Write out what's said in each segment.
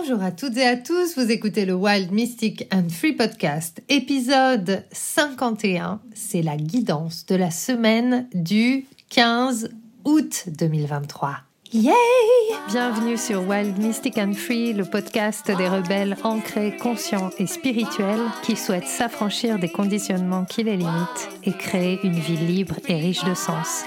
Bonjour à toutes et à tous, vous écoutez le Wild Mystic and Free Podcast, épisode 51, c'est la guidance de la semaine du 15 août 2023. Yay Bienvenue sur Wild Mystic and Free, le podcast des rebelles ancrés, conscients et spirituels qui souhaitent s'affranchir des conditionnements qui les limitent et créer une vie libre et riche de sens.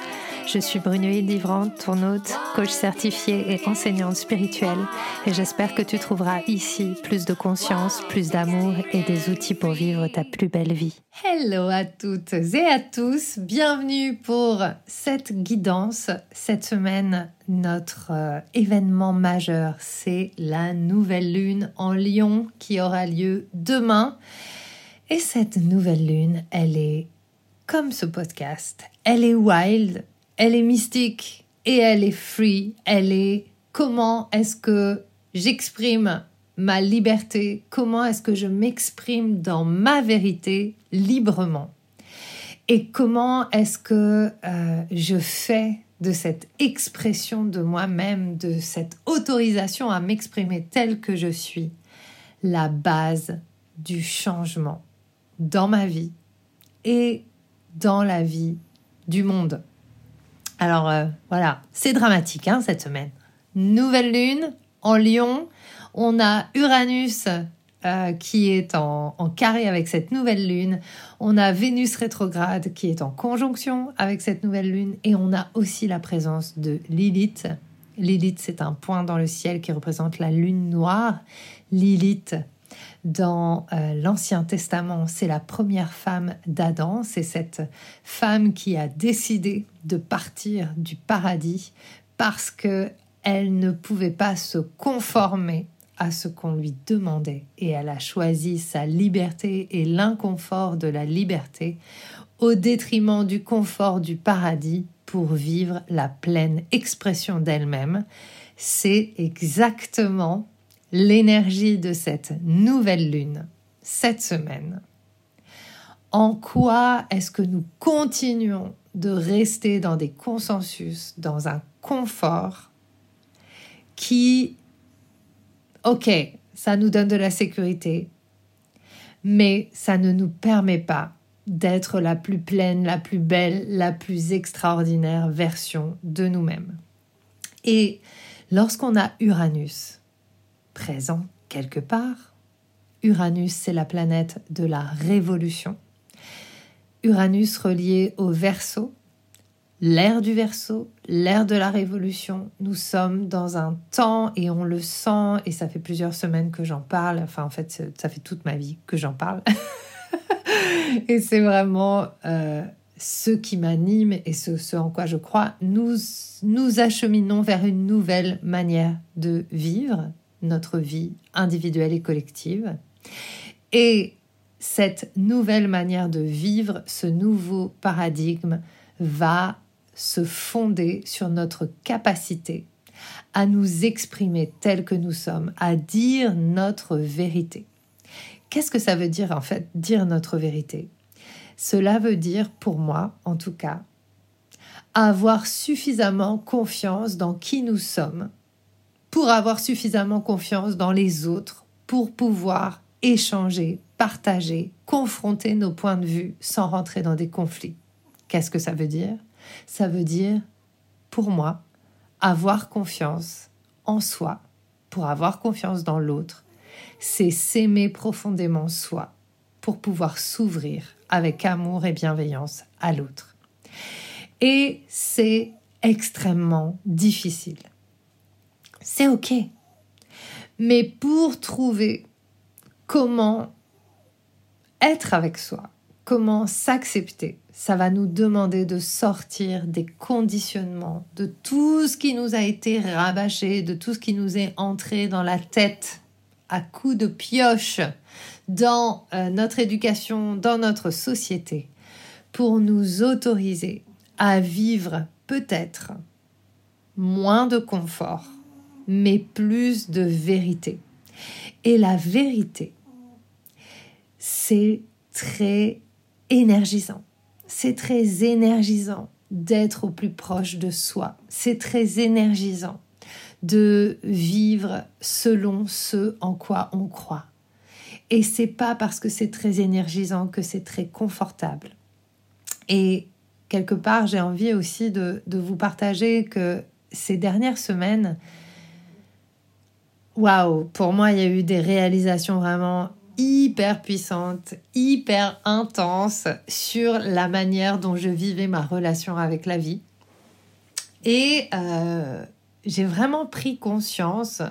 Je suis Brunoïde Livrante, ton hôte, coach certifiée et enseignante spirituelle, et j'espère que tu trouveras ici plus de conscience, plus d'amour et des outils pour vivre ta plus belle vie. Hello à toutes et à tous, bienvenue pour cette guidance. Cette semaine, notre euh, événement majeur, c'est la nouvelle lune en Lion qui aura lieu demain. Et cette nouvelle lune, elle est comme ce podcast, elle est wild, elle est mystique et elle est free. Elle est comment est-ce que j'exprime ma liberté, comment est-ce que je m'exprime dans ma vérité librement? Et comment est-ce que euh, je fais de cette expression de moi-même, de cette autorisation à m'exprimer tel que je suis, la base du changement dans ma vie et dans la vie du monde? Alors euh, voilà, c'est dramatique hein, cette semaine. Nouvelle lune en Lion. On a Uranus euh, qui est en, carré avec cette nouvelle lune. On a Vénus rétrograde qui est en conjonction avec cette nouvelle lune. Et on a aussi la présence de Lilith. Lilith, c'est un point dans le ciel qui représente la lune noire. Lilith, dans euh, l'Ancien Testament, c'est la première femme d'Adam, c'est cette femme qui a décidé de partir du paradis parce que elle ne pouvait pas se conformer à ce qu'on lui demandait et elle a choisi sa liberté et l'inconfort de la liberté au détriment du confort du paradis pour vivre la pleine expression d'elle-même. C'est exactement l'énergie de cette nouvelle lune cette semaine. En quoi est-ce que nous continuons de rester dans des consensus, dans un confort qui, ok, ça nous donne de la sécurité, mais ça ne nous permet pas d'être la plus pleine, la plus belle, la plus extraordinaire version de nous-mêmes. Et lorsqu'on a Uranus, présent quelque part. Uranus, c'est la planète de la révolution. Uranus relié au Verseau, l'ère du Verseau, l'ère de la révolution. Nous sommes dans un temps et on le sent et ça fait plusieurs semaines que j'en parle. Enfin, en fait, ça fait toute ma vie que j'en parle. et c'est vraiment euh, ce qui m'anime et ce, ce, en quoi je crois. Nous nous acheminons vers une nouvelle manière de vivre, notre vie individuelle et collective. Et cette nouvelle manière de vivre, ce nouveau paradigme va se fonder sur notre capacité à nous exprimer tel que nous sommes, à dire notre vérité. Qu'est-ce que ça veut dire en fait, dire notre vérité? Cela veut dire, pour moi en tout cas, avoir suffisamment confiance dans qui nous sommes pour avoir suffisamment confiance dans les autres, pour pouvoir échanger, partager, confronter nos points de vue sans rentrer dans des conflits. Qu'est-ce que ça veut dire? Ça veut dire, pour moi, avoir confiance en soi, pour avoir confiance dans l'autre, c'est s'aimer profondément soi, pour pouvoir s'ouvrir avec amour et bienveillance à l'autre. Et c'est extrêmement difficile c'est OK. Mais pour trouver comment être avec soi, comment s'accepter, ça va nous demander de sortir des conditionnements, de tout ce qui nous a été rabâché, de tout ce qui nous est entré dans la tête à coups de pioche dans euh, notre éducation, dans notre société, pour nous autoriser à vivre peut-être moins de confort, mais plus de vérité. Et la vérité, c'est très énergisant. C'est très énergisant d'être au plus proche de soi. C'est très énergisant de vivre selon ce en quoi on croit. Et c'est pas parce que c'est très énergisant que c'est très confortable. Et quelque part, j'ai envie aussi de, de, vous partager que ces dernières semaines, waouh, pour moi, il y a eu des réalisations vraiment hyper puissantes, hyper intenses sur la manière dont je vivais ma relation avec la vie. Et euh, j'ai vraiment pris conscience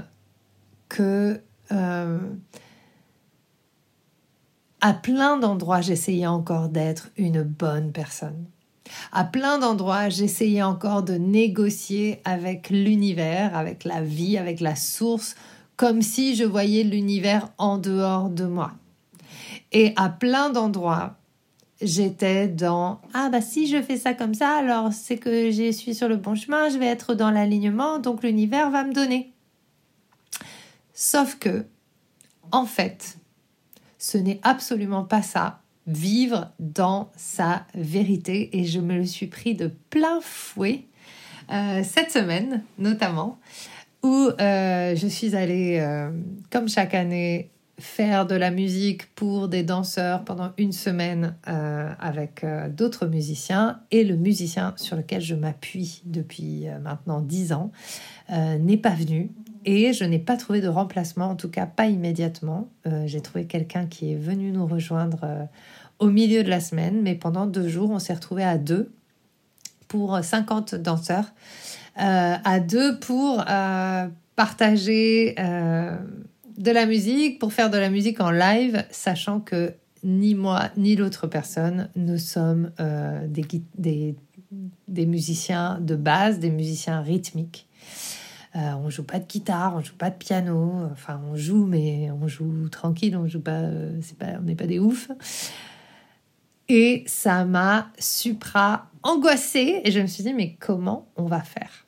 que euh, à plein d'endroits, j'essayais encore d'être une bonne personne. À plein d'endroits, j'essayais encore de négocier avec l'univers, avec la vie, avec la source, comme si je voyais l'univers en dehors de moi. Et à plein d'endroits, j'étais dans ah bah si je fais ça comme ça, alors c'est que je suis sur le bon chemin, je vais être dans l'alignement, donc l'univers va me donner. Sauf que, en fait, ce n'est absolument pas ça, vivre dans sa vérité. Et je me le suis pris de plein fouet euh, cette semaine, notamment, où euh, je suis allée, euh, comme chaque année, faire de la musique pour des danseurs pendant une semaine avec d'autres musiciens et le musicien sur lequel je m'appuie depuis maintenant dix ans n'est pas venu et je n'ai pas trouvé de remplacement, en tout cas pas immédiatement. Euh, j'ai trouvé quelqu'un qui est venu nous rejoindre euh, au milieu de la semaine, mais pendant deux jours, on s'est retrouvé à deux pour 50 danseurs, euh, à deux pour partager de la musique, pour faire de la musique en live, sachant que ni moi ni l'autre personne ne sommes des, des musiciens de base, des musiciens rythmiques. Euh, on joue pas de guitare, on joue pas de piano. Enfin, on joue, mais on joue tranquille. On joue pas, euh, c'est pas, on n'est pas des oufs. Et ça m'a supra angoissée. Et je me suis dit, mais comment on va faire?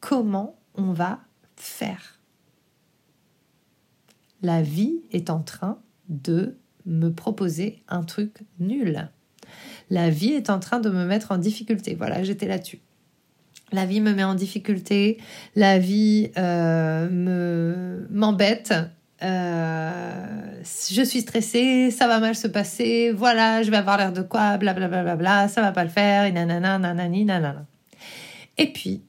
Comment on va faire? La vie est en train de me proposer un truc nul. La vie est en train de me mettre en difficulté. Voilà, j'étais là-dessus la vie me met en difficulté, la vie euh, me m'embête, euh, je suis stressée, ça va mal se passer, voilà, je vais avoir l'air de quoi, blablabla, bla, bla, bla, ça va pas le faire, nanana, nanani, nanana. Et puis,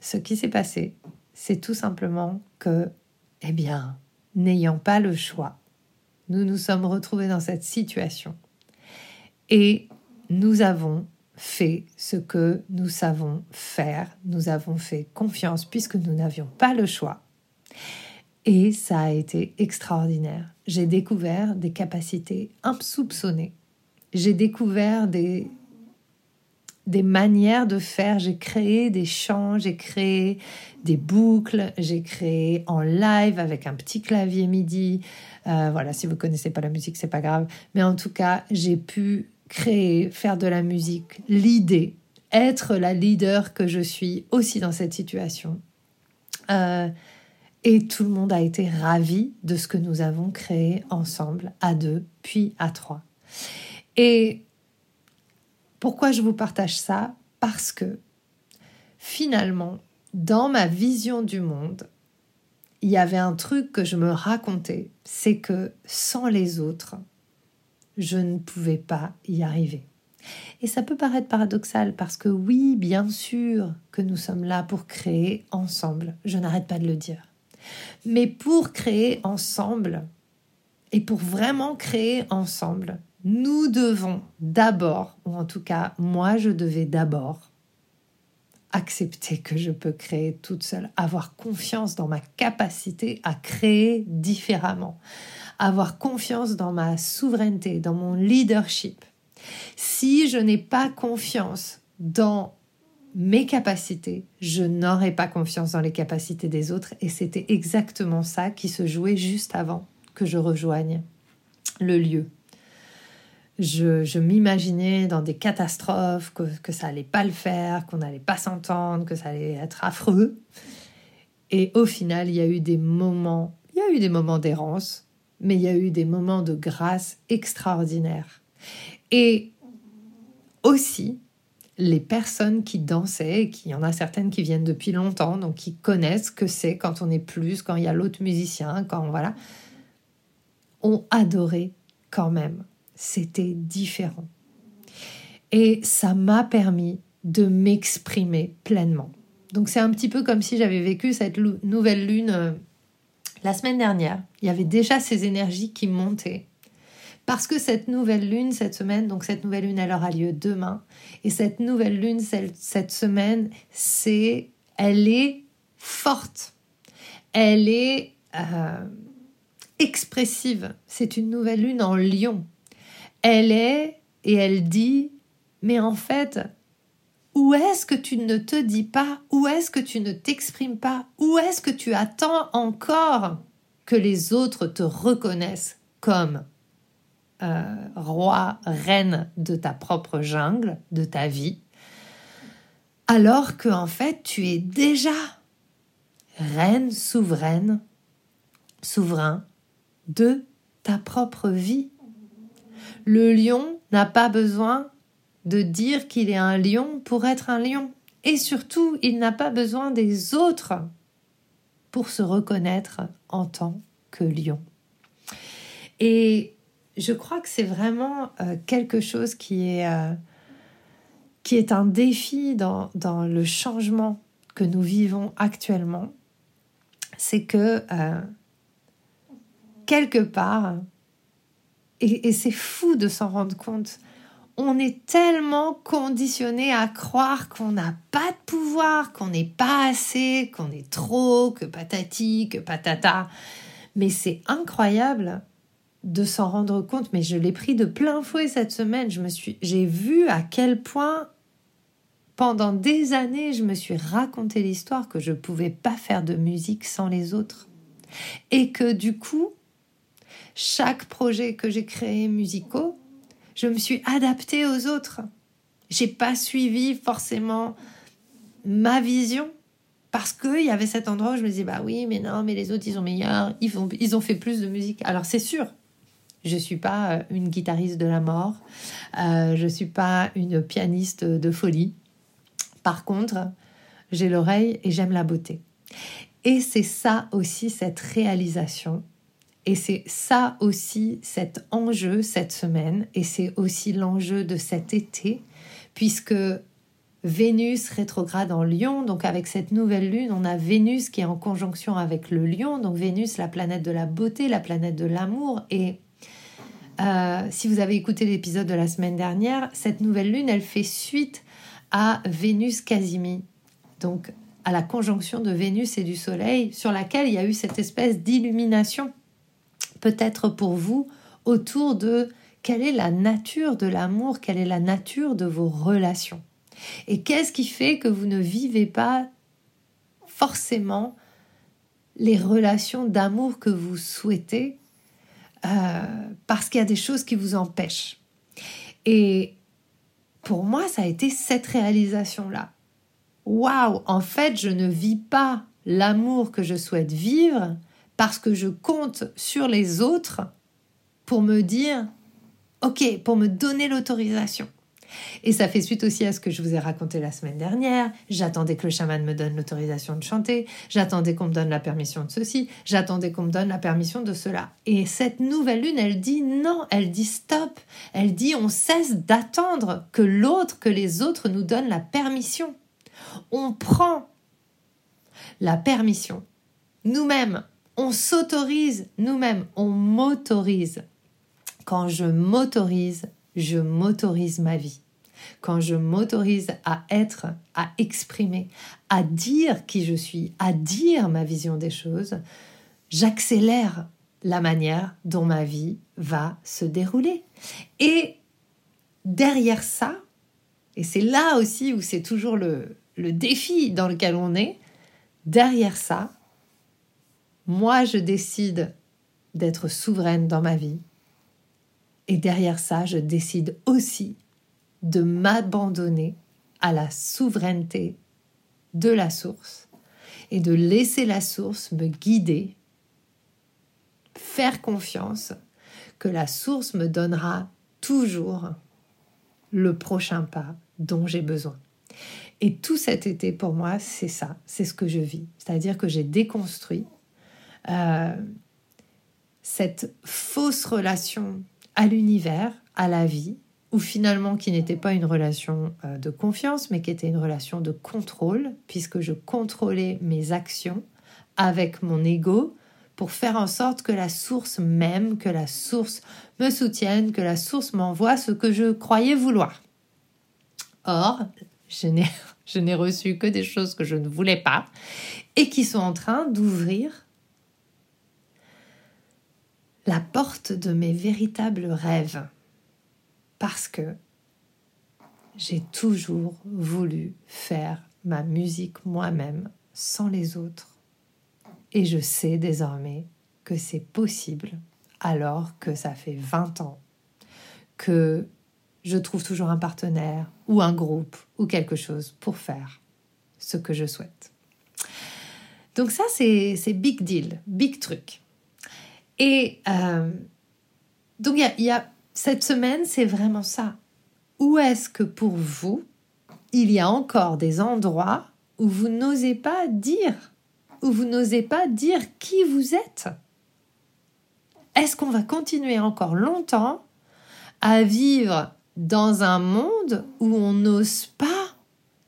ce qui s'est passé, c'est tout simplement que, eh bien, n'ayant pas le choix, nous nous sommes retrouvés dans cette situation. Et nous avons fait ce que nous savons faire, nous avons fait confiance puisque nous n'avions pas le choix. Et ça a été extraordinaire. J'ai découvert des capacités insoupçonnées. J'ai découvert des, des manières de faire. J'ai créé des chants, j'ai créé des boucles, j'ai créé en live avec un petit clavier MIDI. Euh, voilà, si vous connaissez pas la musique, c'est pas grave. Mais en tout cas, j'ai pu créer, faire de la musique, l'idée, être la leader que je suis aussi dans cette situation. Euh, et tout le monde a été ravi de ce que nous avons créé ensemble, à deux, puis à trois. Et pourquoi je vous partage ça? Parce que finalement, dans ma vision du monde, il y avait un truc que je me racontais, c'est que sans les autres, je ne pouvais pas y arriver. Et ça peut paraître paradoxal parce que oui, bien sûr que nous sommes là pour créer ensemble, je n'arrête pas de le dire. Mais pour créer ensemble, et pour vraiment créer ensemble, nous devons d'abord, ou en tout cas moi je devais d'abord, accepter que je peux créer toute seule, avoir confiance dans ma capacité à créer différemment, avoir confiance dans ma souveraineté, dans mon leadership. Si je n'ai pas confiance dans mes capacités, je n'aurai pas confiance dans les capacités des autres et c'était exactement ça qui se jouait juste avant que je rejoigne le lieu. Je, m'imaginais dans des catastrophes, que, que ça allait pas le faire, qu'on n'allait pas s'entendre, que ça allait être affreux. Et au final, il y a eu des moments, il y a eu des moments d'errance, mais il y a eu des moments de grâce extraordinaires. Et aussi, les personnes qui dansaient, et qui y en a certaines qui viennent depuis longtemps, donc qui connaissent que c'est quand on est plus, quand il y a l'autre musicien, quand voilà, ont adoré quand même. C'était différent. Et ça m'a permis de m'exprimer pleinement. Donc c'est un petit peu comme si j'avais vécu cette nouvelle lune euh, la semaine dernière. Il y avait déjà ces énergies qui montaient. Parce que cette nouvelle lune, cette semaine, donc cette nouvelle lune, elle aura lieu demain. Et cette nouvelle lune, cette semaine, c'est, elle est forte. Elle est euh, expressive. C'est une nouvelle lune en lion. Elle est, et elle dit, mais en fait, où est-ce que tu ne te dis pas? Où est-ce que tu ne t'exprimes pas? Où est-ce que tu attends encore que les autres te reconnaissent comme euh, roi, reine de ta propre jungle, de ta vie, alors que en fait tu es déjà reine souveraine, souverain de ta propre vie? Le lion n'a pas besoin de dire qu'il est un lion pour être un lion. Et surtout, il n'a pas besoin des autres pour se reconnaître en tant que lion. Et je crois que c'est vraiment euh, quelque chose qui est, euh, qui est un défi dans, dans, le changement que nous vivons actuellement. C'est que euh, quelque part, et, et c'est fou de s'en rendre compte, on est tellement conditionné à croire qu'on n'a pas de pouvoir, qu'on n'est pas assez, qu'on est trop, que patati, que patata. Mais c'est incroyable de s'en rendre compte, mais je l'ai pris de plein fouet cette semaine. Je me suis, j'ai vu à quel point pendant des années, je me suis raconté l'histoire que je ne pouvais pas faire de musique sans les autres. Et que du coup, chaque projet que j'ai créé musicaux, je me suis adaptée aux autres. J'ai pas suivi forcément ma vision parce qu'il y avait cet endroit où je me disais bah oui mais non mais les autres ils ont meilleur ils, vont, ils ont fait plus de musique alors c'est sûr je suis pas euh, une guitariste de la mort. Euh, je suis pas une pianiste de folie. Par contre, j'ai l'oreille et j'aime la beauté. Et c'est ça aussi cette réalisation. Et c'est ça aussi cet enjeu cette semaine. Et c'est aussi l'enjeu de cet été, puisque Vénus rétrograde en Lion, donc avec cette nouvelle lune, on a Vénus qui est en conjonction avec le Lion, donc Vénus, la planète de la beauté, la planète de l'amour, et euh, si vous avez écouté l'épisode de la semaine dernière, cette nouvelle lune, elle fait suite à Vénus Casimi, donc à la conjonction de Vénus et du Soleil, sur laquelle il y a eu cette espèce d'illumination, peut-être pour vous, autour de quelle est la nature de l'amour, quelle est la nature de vos relations. Et qu'est-ce qui fait que vous ne vivez pas forcément les relations d'amour que vous souhaitez euh, parce qu'il y a des choses qui vous empêchent. Et pour moi, ça a été cette réalisation-là. Waouh, en fait, je ne vis pas l'amour que je souhaite vivre parce que je compte sur les autres pour me dire, ok, pour me donner l'autorisation. Et ça fait suite aussi à ce que je vous ai raconté la semaine dernière. J'attendais que le chaman me donne l'autorisation de chanter, j'attendais qu'on me donne la permission de ceci, j'attendais qu'on me donne la permission de cela. Et cette nouvelle lune, elle dit non, elle dit stop, elle dit on cesse d'attendre que l'autre, que les autres nous donnent la permission. On prend la permission nous-mêmes, on s'autorise nous-mêmes, on m'autorise. Quand je m'autorise, je m'autorise ma vie, quand je m'autorise à être, à exprimer, à dire qui je suis, à dire ma vision des choses, j'accélère la manière dont ma vie va se dérouler. Et derrière ça, et c'est là aussi où c'est toujours le, le défi dans lequel on est, derrière ça, moi je décide d'être souveraine dans ma vie, et derrière ça, je décide aussi de m'abandonner à la souveraineté de la source et de laisser la source me guider, faire confiance que la source me donnera toujours le prochain pas dont j'ai besoin. Et tout cet été, pour moi, c'est ça, c'est ce que je vis. C'est-à-dire que j'ai déconstruit euh, cette fausse relation à l'univers, à la vie, ou finalement qui n'était pas une relation euh, de confiance, mais qui était une relation de contrôle, puisque je contrôlais mes actions avec mon ego pour faire en sorte que la source m'aime, que la source me soutienne, que la source m'envoie ce que je croyais vouloir. Or, je n'ai reçu que des choses que je ne voulais pas et qui sont en train d'ouvrir la porte de mes véritables rêves parce que j'ai toujours voulu faire ma musique moi-même sans les autres. Et je sais désormais que c'est possible alors que ça fait 20 ans que je trouve toujours un partenaire ou un groupe ou quelque chose pour faire ce que je souhaite. Donc ça, c'est big deal, big truc. Et euh, donc il cette semaine, c'est vraiment ça. Où est-ce que pour vous, il y a encore des endroits où vous n'osez pas dire, où vous n'osez pas dire qui vous êtes? Est-ce qu'on va continuer encore longtemps à vivre dans un monde où on n'ose pas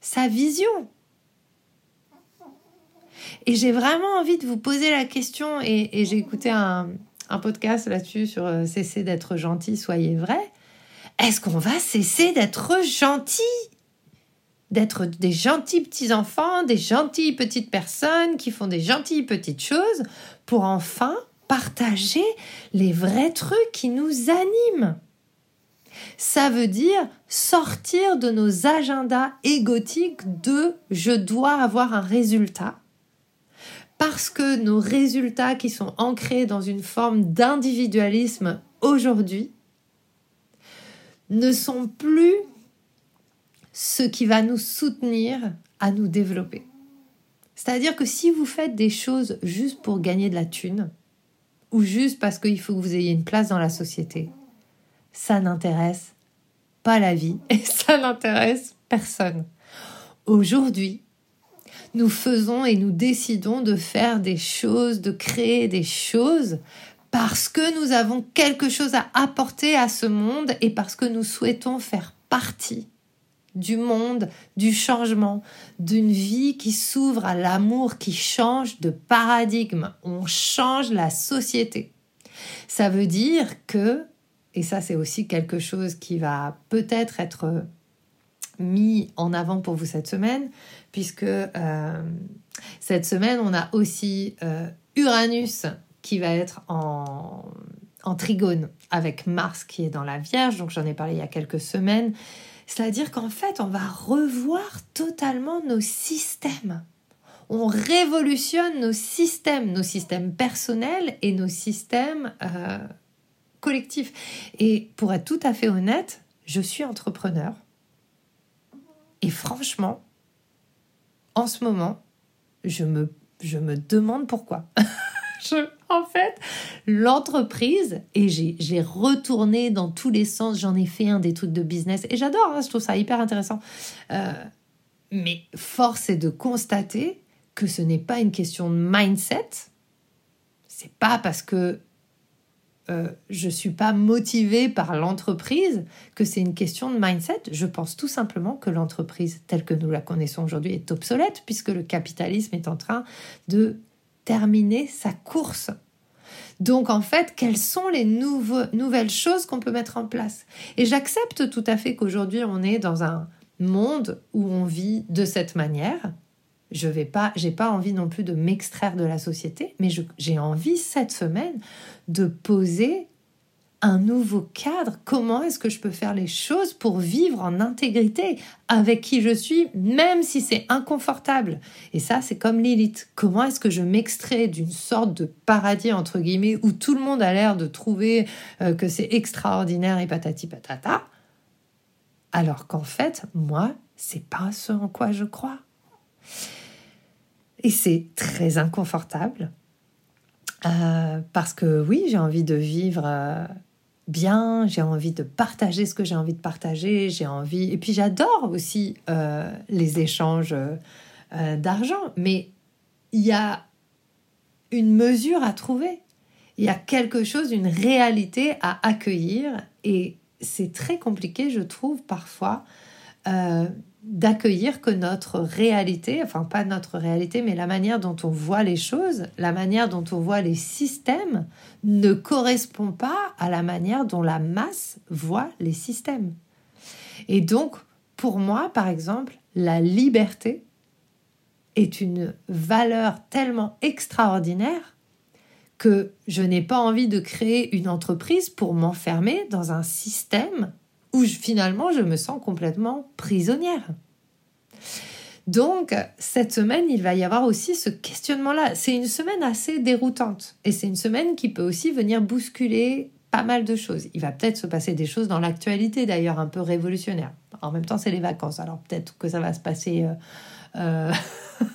sa vision? Et j'ai vraiment envie de vous poser la question, et, j'ai écouté un, podcast là-dessus sur euh, cesser d'être gentil, soyez vrai. Est-ce qu'on va cesser d'être gentil? D'être des gentils petits-enfants, des gentilles petites personnes qui font des gentilles petites choses pour enfin partager les vrais trucs qui nous animent? Ça veut dire sortir de nos agendas égotiques de je dois avoir un résultat parce que nos résultats qui sont ancrés dans une forme d'individualisme aujourd'hui ne sont plus ce qui va nous soutenir à nous développer. C'est-à-dire que si vous faites des choses juste pour gagner de la thune, ou juste parce qu'il faut que vous ayez une place dans la société, ça n'intéresse pas la vie et ça n'intéresse personne. Aujourd'hui, nous faisons et nous décidons de faire des choses, de créer des choses parce que nous avons quelque chose à apporter à ce monde et parce que nous souhaitons faire partie du monde, du changement, d'une vie qui s'ouvre à l'amour, qui change de paradigme. On change la société. Ça veut dire que, et ça c'est aussi quelque chose qui va peut-être être mis en avant pour vous cette semaine, puisque euh, cette semaine, on a aussi euh, Uranus qui va être en, trigone avec Mars qui est dans la Vierge, donc j'en ai parlé il y a quelques semaines. C'est-à-dire qu'en fait, on va revoir totalement nos systèmes. On révolutionne nos systèmes, nos systèmes personnels et nos systèmes euh, collectifs. Et pour être tout à fait honnête, je suis entrepreneur. Et franchement, en ce moment, je me, je me demande pourquoi. en fait, l'entreprise, et j'ai retourné dans tous les sens, j'en ai fait un des trucs de business, et j'adore, hein, je trouve ça hyper intéressant. Euh, mais force est de constater que ce n'est pas une question de mindset. C'est pas parce que euh, je ne suis pas motivée par l'entreprise, que c'est une question de mindset. Je pense tout simplement que l'entreprise telle que nous la connaissons aujourd'hui est obsolète puisque le capitalisme est en train de terminer sa course. Donc en fait, quelles sont les nouvelles choses qu'on peut mettre en place? Et j'accepte tout à fait qu'aujourd'hui on est dans un monde où on vit de cette manière, je vais pas, j'ai pas envie non plus de m'extraire de la société, mais j'ai envie cette semaine de poser un nouveau cadre. Comment est-ce que je peux faire les choses pour vivre en intégrité avec qui je suis, même si c'est inconfortable? Et ça, c'est comme Lilith. Comment est-ce que je m'extrais d'une sorte de paradis, entre guillemets, où tout le monde a l'air de trouver euh, que c'est extraordinaire et patati patata, alors qu'en fait, moi, c'est pas ce en quoi je crois. Et c'est très inconfortable. Euh, parce que oui, j'ai envie de vivre euh, bien, j'ai envie de partager ce que j'ai envie de partager, j'ai envie... Et puis j'adore aussi euh, les échanges d'argent, mais il y a une mesure à trouver. Il y a quelque chose, une réalité à accueillir et c'est très compliqué, je trouve, parfois, d'accueillir que notre réalité, enfin pas notre réalité, mais la manière dont on voit les choses, la manière dont on voit les systèmes, ne correspond pas à la manière dont la masse voit les systèmes. Et donc, pour moi, par exemple, la liberté est une valeur tellement extraordinaire que je n'ai pas envie de créer une entreprise pour m'enfermer dans un système où finalement je me sens complètement prisonnière. Donc, cette semaine, il va y avoir aussi ce questionnement-là. C'est une semaine assez déroutante et c'est une semaine qui peut aussi venir bousculer pas mal de choses. Il va peut-être se passer des choses dans l'actualité d'ailleurs un peu révolutionnaires. En même temps, c'est les vacances, alors peut-être que ça va se passer euh, euh,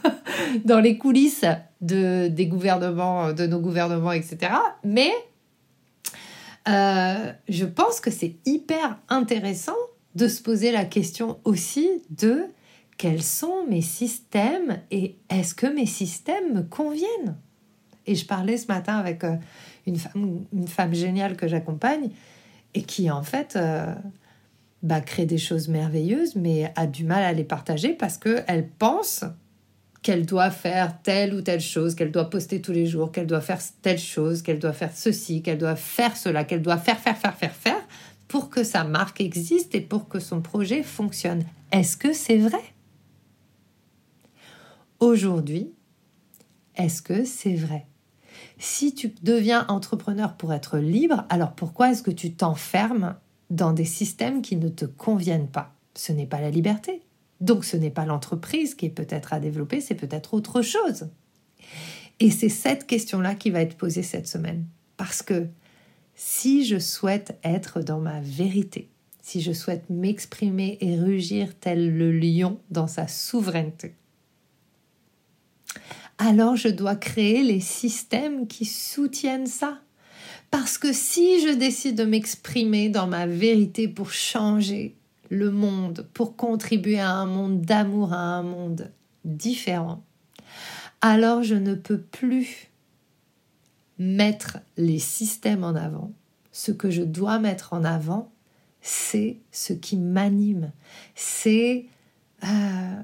dans les coulisses de, des gouvernements, de nos gouvernements, etc. Mais euh, je pense que c'est hyper intéressant de se poser la question aussi de quels sont mes systèmes et est-ce que mes systèmes me conviennent? Et je parlais ce matin avec euh, une femme, géniale que j'accompagne et qui en fait euh, bah, crée des choses merveilleuses mais a du mal à les partager parce qu'elle pense qu'elle doit faire telle ou telle chose, qu'elle doit poster tous les jours, qu'elle doit faire telle chose, qu'elle doit faire ceci, qu'elle doit faire cela, qu'elle doit faire, faire, faire, faire, faire, pour que sa marque existe et pour que son projet fonctionne. Est-ce que c'est vrai? Aujourd'hui, est-ce que c'est vrai? Si tu deviens entrepreneur pour être libre, alors pourquoi est-ce que tu t'enfermes dans des systèmes qui ne te conviennent pas? Ce n'est pas la liberté. Donc ce n'est pas l'entreprise qui est peut-être à développer, c'est peut-être autre chose. Et c'est cette question-là qui va être posée cette semaine. Parce que si je souhaite être dans ma vérité, si je souhaite m'exprimer et rugir tel le lion dans sa souveraineté, alors je dois créer les systèmes qui soutiennent ça. Parce que si je décide de m'exprimer dans ma vérité pour changer, le monde pour contribuer à un monde d'amour, à un monde différent, alors je ne peux plus mettre les systèmes en avant. Ce que je dois mettre en avant, c'est ce qui m'anime, c'est euh,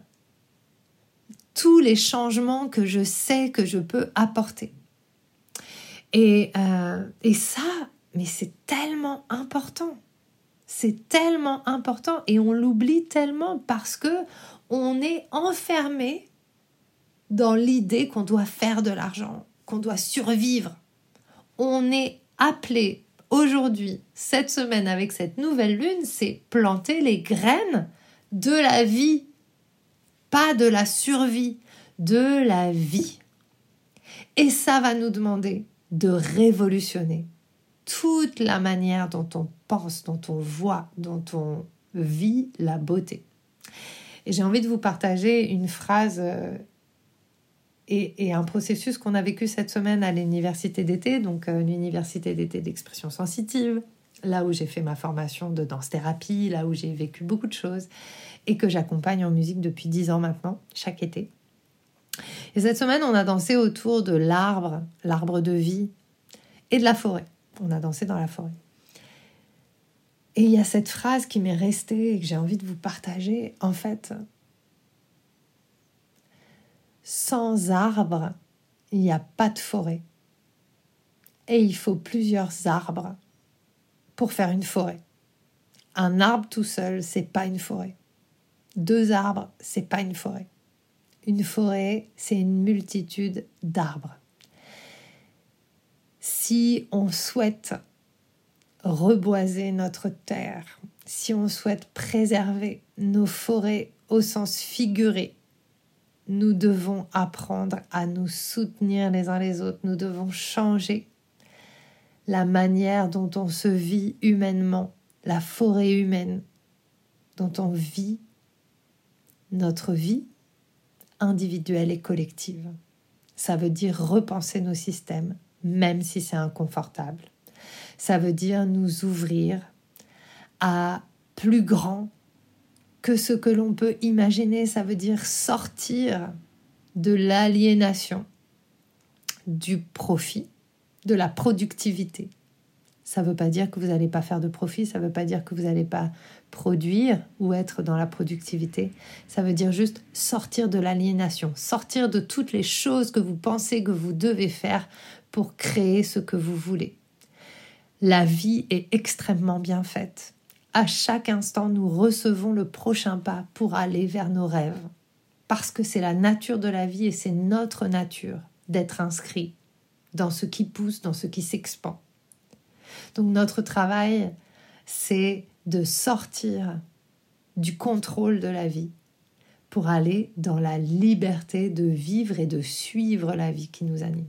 tous les changements que je sais que je peux apporter. Et, euh, et ça, mais c'est tellement important. C'est tellement important et on l'oublie tellement parce que on est enfermé dans l'idée qu'on doit faire de l'argent, qu'on doit survivre. On est appelé aujourd'hui, cette semaine avec cette nouvelle lune, c'est planter les graines de la vie, pas de la survie, de la vie. Et ça va nous demander de révolutionner toute la manière dont on pense, dont on voit, dont on vit la beauté. Et j'ai envie de vous partager une phrase euh, et, un processus qu'on a vécu cette semaine à l'université d'été, donc euh, l'université d'été d'expression sensitive, là où j'ai fait ma formation de danse-thérapie, là où j'ai vécu beaucoup de choses et que j'accompagne en musique depuis dix ans maintenant, chaque été. Et cette semaine, on a dansé autour de l'arbre, l'arbre de vie et de la forêt on a dansé dans la forêt. Et il y a cette phrase qui m'est restée et que j'ai envie de vous partager. En fait, sans arbre, il n'y a pas de forêt. Et il faut plusieurs arbres pour faire une forêt. Un arbre tout seul, c'est pas une forêt. Deux arbres, c'est pas une forêt. Une forêt, c'est une multitude d'arbres si on souhaite reboiser notre terre, si on souhaite préserver nos forêts au sens figuré, nous devons apprendre à nous soutenir les uns les autres, nous devons changer la manière dont on se vit humainement, la forêt humaine, dont on vit notre vie individuelle et collective. Ça veut dire repenser nos systèmes, même si c'est inconfortable. Ça veut dire nous ouvrir à plus grand que ce que l'on peut imaginer. Ça veut dire sortir de l'aliénation, du profit, de la productivité. Ça ne veut pas dire que vous n'allez pas faire de profit, ça ne veut pas dire que vous n'allez pas produire ou être dans la productivité. Ça veut dire juste sortir de l'aliénation, sortir de toutes les choses que vous pensez que vous devez faire pour créer ce que vous voulez. La vie est extrêmement bien faite. À chaque instant, nous recevons le prochain pas pour aller vers nos rêves. Parce que c'est la nature de la vie et c'est notre nature d'être inscrit dans ce qui pousse, dans ce qui s'expand. Donc notre travail, c'est de sortir du contrôle de la vie pour aller dans la liberté de vivre et de suivre la vie qui nous anime.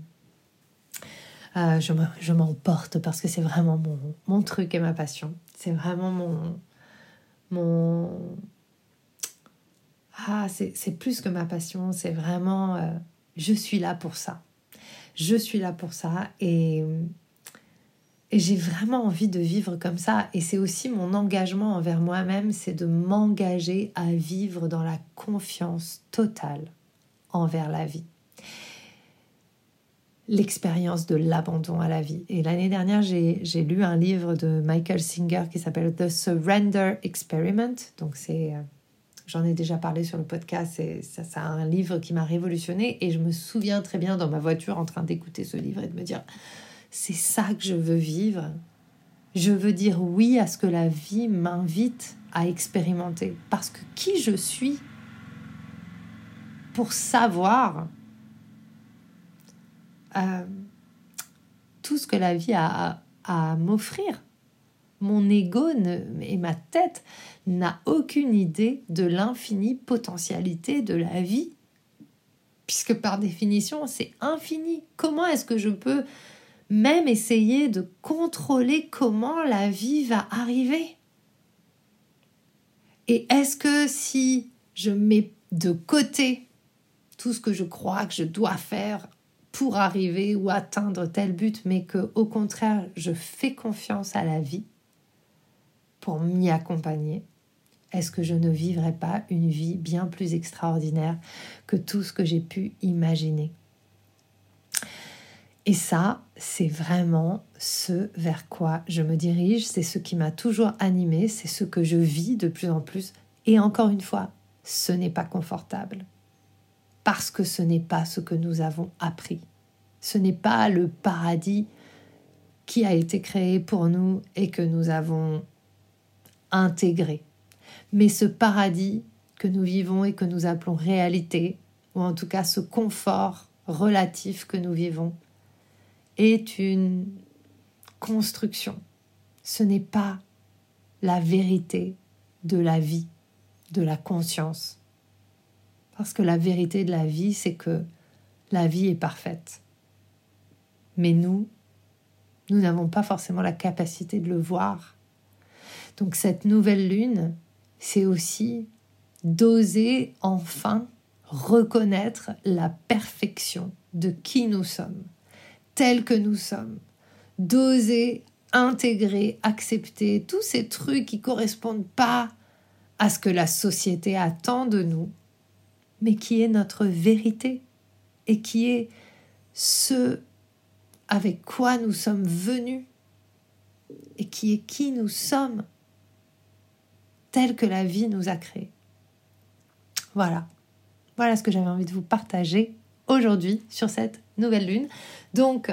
Euh, je m'emporte parce que c'est vraiment mon, mon, truc et ma passion. C'est vraiment mon... mon... Ah, c'est plus que ma passion, c'est vraiment... Euh, je suis là pour ça. Je suis là pour ça et et j'ai vraiment envie de vivre comme ça. Et c'est aussi mon engagement envers moi-même, c'est de m'engager à vivre dans la confiance totale envers la vie. L'expérience de l'abandon à la vie. Et l'année dernière, j'ai lu un livre de Michael Singer qui s'appelle The Surrender Experiment. Donc c'est... Euh, j'en ai déjà parlé sur le podcast, c'est ça, c'est un livre qui m'a révolutionné et je me souviens très bien dans ma voiture en train d'écouter ce livre et de me dire c'est ça que je veux vivre. Je veux dire oui à ce que la vie m'invite à expérimenter. Parce que qui je suis pour savoir euh, tout ce que la vie a à, m'offrir? Mon ego et ma tête n'a aucune idée de l'infinie potentialité de la vie. Puisque par définition, c'est infini. Comment est-ce que je peux même essayer de contrôler comment la vie va arriver. Et est-ce que si je mets de côté tout ce que je crois que je dois faire pour arriver ou atteindre tel but, mais que au contraire je fais confiance à la vie pour m'y accompagner, est-ce que je ne vivrai pas une vie bien plus extraordinaire que tout ce que j'ai pu imaginer? Et ça, c'est vraiment ce vers quoi je me dirige, c'est ce qui m'a toujours animé, c'est ce que je vis de plus en plus. Et encore une fois, ce n'est pas confortable. Parce que ce n'est pas ce que nous avons appris. Ce n'est pas le paradis qui a été créé pour nous et que nous avons intégré. Mais ce paradis que nous vivons et que nous appelons réalité, ou en tout cas ce confort relatif que nous vivons, est une construction. Ce n'est pas la vérité de la vie, de la conscience. Parce que la vérité de la vie, c'est que la vie est parfaite. Mais nous, nous n'avons pas forcément la capacité de le voir. Donc cette nouvelle lune, c'est aussi d'oser enfin reconnaître la perfection de qui nous sommes tels que nous sommes, d'oser intégrer, accepter tous ces trucs qui correspondent pas à ce que la société attend de nous, mais qui est notre vérité et qui est ce avec quoi nous sommes venus et qui est qui nous sommes, tel que la vie nous a créés. Voilà. Voilà ce que j'avais envie de vous partager aujourd'hui sur cette nouvelle lune. Donc,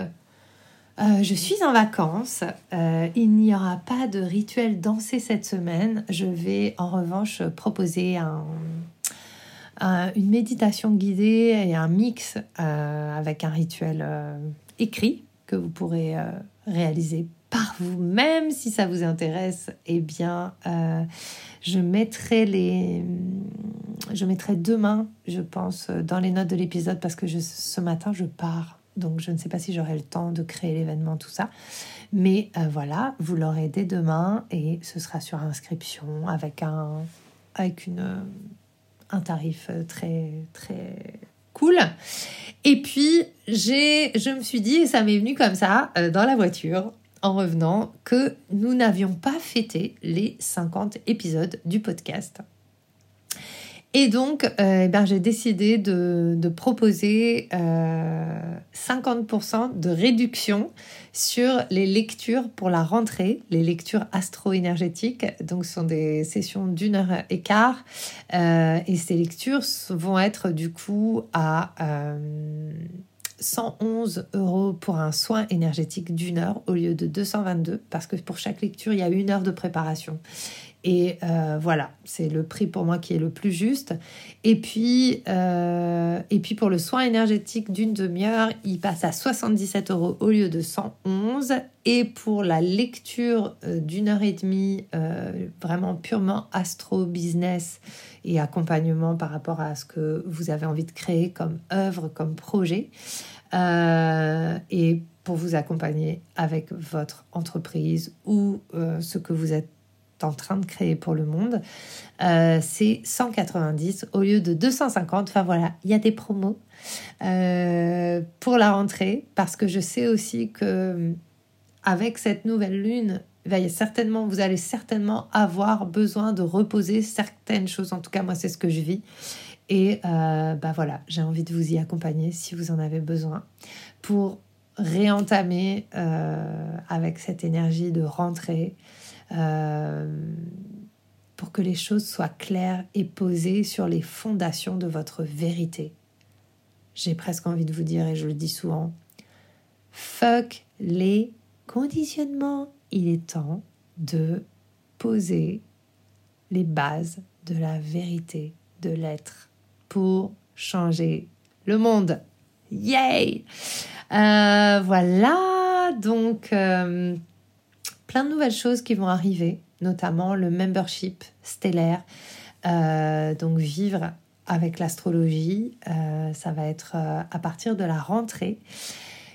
euh, je suis en vacances. Euh, il n'y aura pas de rituel dansé cette semaine. Je vais en revanche proposer une méditation guidée et un mix euh, avec un rituel écrit que vous pourrez réaliser par vous-même si ça vous intéresse. Eh bien, je mettrai les, je mettrai demain, je pense, dans les notes de l'épisode parce que ce matin je pars donc je ne sais pas si j'aurai le temps de créer l'événement, tout ça. Mais euh, voilà, vous l'aurez dès demain et ce sera sur inscription avec un, avec une, un tarif très, très cool. Et puis, j'ai, je me suis dit, et ça m'est venu comme ça, euh, dans la voiture, en revenant que nous n'avions pas fêté les 50 épisodes du podcast. Et donc, euh, eh ben, j'ai décidé de, proposer 50% euh, de réduction sur les lectures pour la rentrée, les lectures astro-énergétiques. Donc, ce sont des sessions d'une heure et quart. Euh, et ces lectures vont être du coup à 111 euros pour un soin énergétique d'une heure au lieu de 222 parce que pour chaque lecture, il y a une heure de préparation. Et euh, voilà, c'est le prix pour moi qui est le plus juste. Et puis, euh, et puis pour le soin énergétique d'une demi-heure, il passe à 77 euros au lieu de 111. Et pour la lecture euh, d'une heure et demie, vraiment purement astro-business et accompagnement par rapport à ce que vous avez envie de créer comme œuvre, comme projet. et pour vous accompagner avec votre entreprise ou ce que vous êtes en train de créer pour le monde, euh, c'est 190 au lieu de 250. Enfin voilà, il y a des promos euh, pour la rentrée parce que je sais aussi que avec cette nouvelle lune, certainement, vous allez certainement avoir besoin de reposer certaines choses. En tout cas, moi, c'est ce que je vis. Et euh, bah voilà, j'ai envie de vous y accompagner si vous en avez besoin pour réentamer avec cette énergie de rentrée, euh, pour que les choses soient claires et posées sur les fondations de votre vérité. J'ai presque envie de vous dire, et je le dis souvent, fuck les conditionnements. Il est temps de poser les bases de la vérité de l'être pour changer le monde. Yay! Euh, voilà, donc euh, plein de nouvelles choses qui vont arriver, notamment le membership stellaire. Euh, donc vivre avec l'astrologie, euh, ça va être euh, à partir de la rentrée.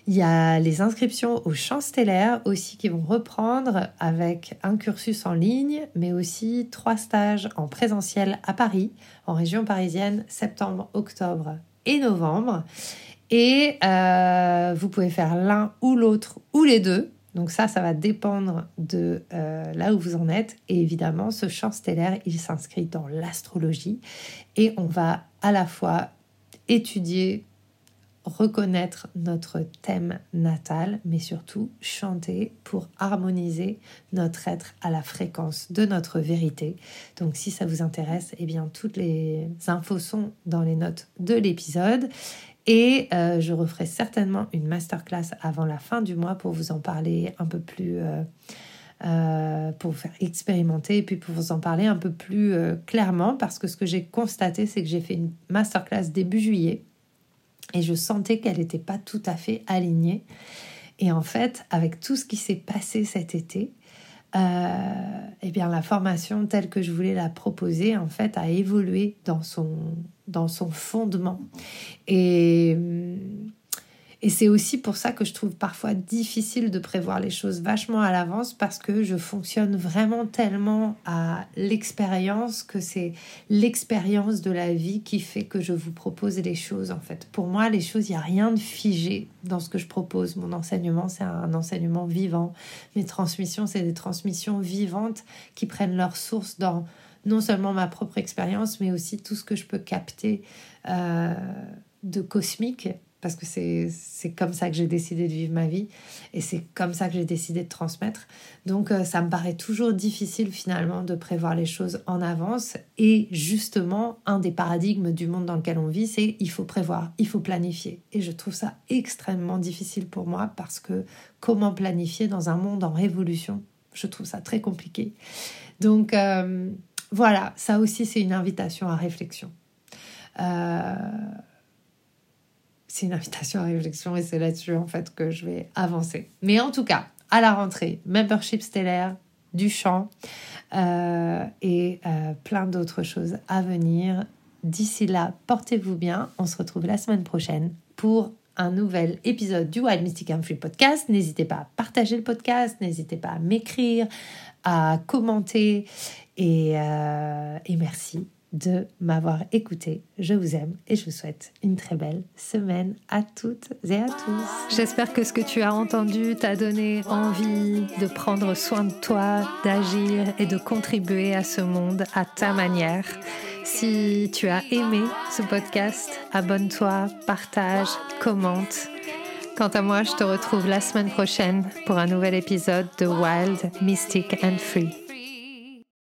Il y a les inscriptions au champ stellaire aussi qui vont reprendre avec un cursus en ligne, mais aussi trois stages en présentiel à Paris, en région parisienne, septembre, octobre et novembre. Et vous pouvez faire l'un ou l'autre ou les deux. Donc ça, ça va dépendre de euh, là où vous en êtes. Et évidemment, ce champ stellaire, il s'inscrit dans l'astrologie. Et on va à la fois étudier, reconnaître notre thème natal, mais surtout chanter pour harmoniser notre être à la fréquence de notre vérité. Donc si ça vous intéresse, eh bien toutes les infos sont dans les notes de l'épisode. Et euh, je referai certainement une masterclass avant la fin du mois pour vous en parler un peu plus, euh, euh, pour vous faire expérimenter et puis pour vous en parler un peu plus clairement parce que ce que j'ai constaté, c'est que j'ai fait une masterclass début juillet et je sentais qu'elle n'était pas tout à fait alignée. Et en fait, avec tout ce qui s'est passé cet été, eh bien la formation telle que je voulais la proposer en fait a évolué dans son dans son fondement. Et, et c'est aussi pour ça que je trouve parfois difficile de prévoir les choses vachement à l'avance parce que je fonctionne vraiment tellement à l'expérience que c'est l'expérience de la vie qui fait que je vous propose les choses en fait. Pour moi, les choses, il n'y a rien de figé dans ce que je propose. Mon enseignement, c'est un enseignement vivant. Mes transmissions, c'est des transmissions vivantes qui prennent leur source dans non seulement ma propre expérience, mais aussi tout ce que je peux capter euh, de cosmique, parce que c'est comme ça que j'ai décidé de vivre ma vie, et c'est comme ça que j'ai décidé de transmettre. Donc euh, ça me paraît toujours difficile finalement de prévoir les choses en avance, et justement, un des paradigmes du monde dans lequel on vit, c'est il faut prévoir, il faut planifier. Et je trouve ça extrêmement difficile pour moi, parce que comment planifier dans un monde en révolution? Je trouve ça très compliqué. Donc... Euh, voilà, ça aussi c'est une invitation à réflexion. Euh, c'est une invitation à réflexion et c'est là-dessus en fait que je vais avancer. Mais en tout cas, à la rentrée, membership stellaire, du chant euh, et euh, plein d'autres choses à venir. D'ici là, portez-vous bien. On se retrouve la semaine prochaine pour un nouvel épisode du Wild Mystic and Free Podcast. N'hésitez pas à partager le podcast, n'hésitez pas à m'écrire, à commenter et, euh, et merci de m'avoir écouté. Je vous aime et je vous souhaite une très belle semaine à toutes et à tous. J'espère que ce que tu as entendu t'a donné envie de prendre soin de toi, d'agir et de contribuer à ce monde à ta manière. Si tu as aimé ce podcast, abonne-toi, partage, commente. Quant à moi, je te retrouve la semaine prochaine pour un nouvel épisode de Wild, Mystic and Free.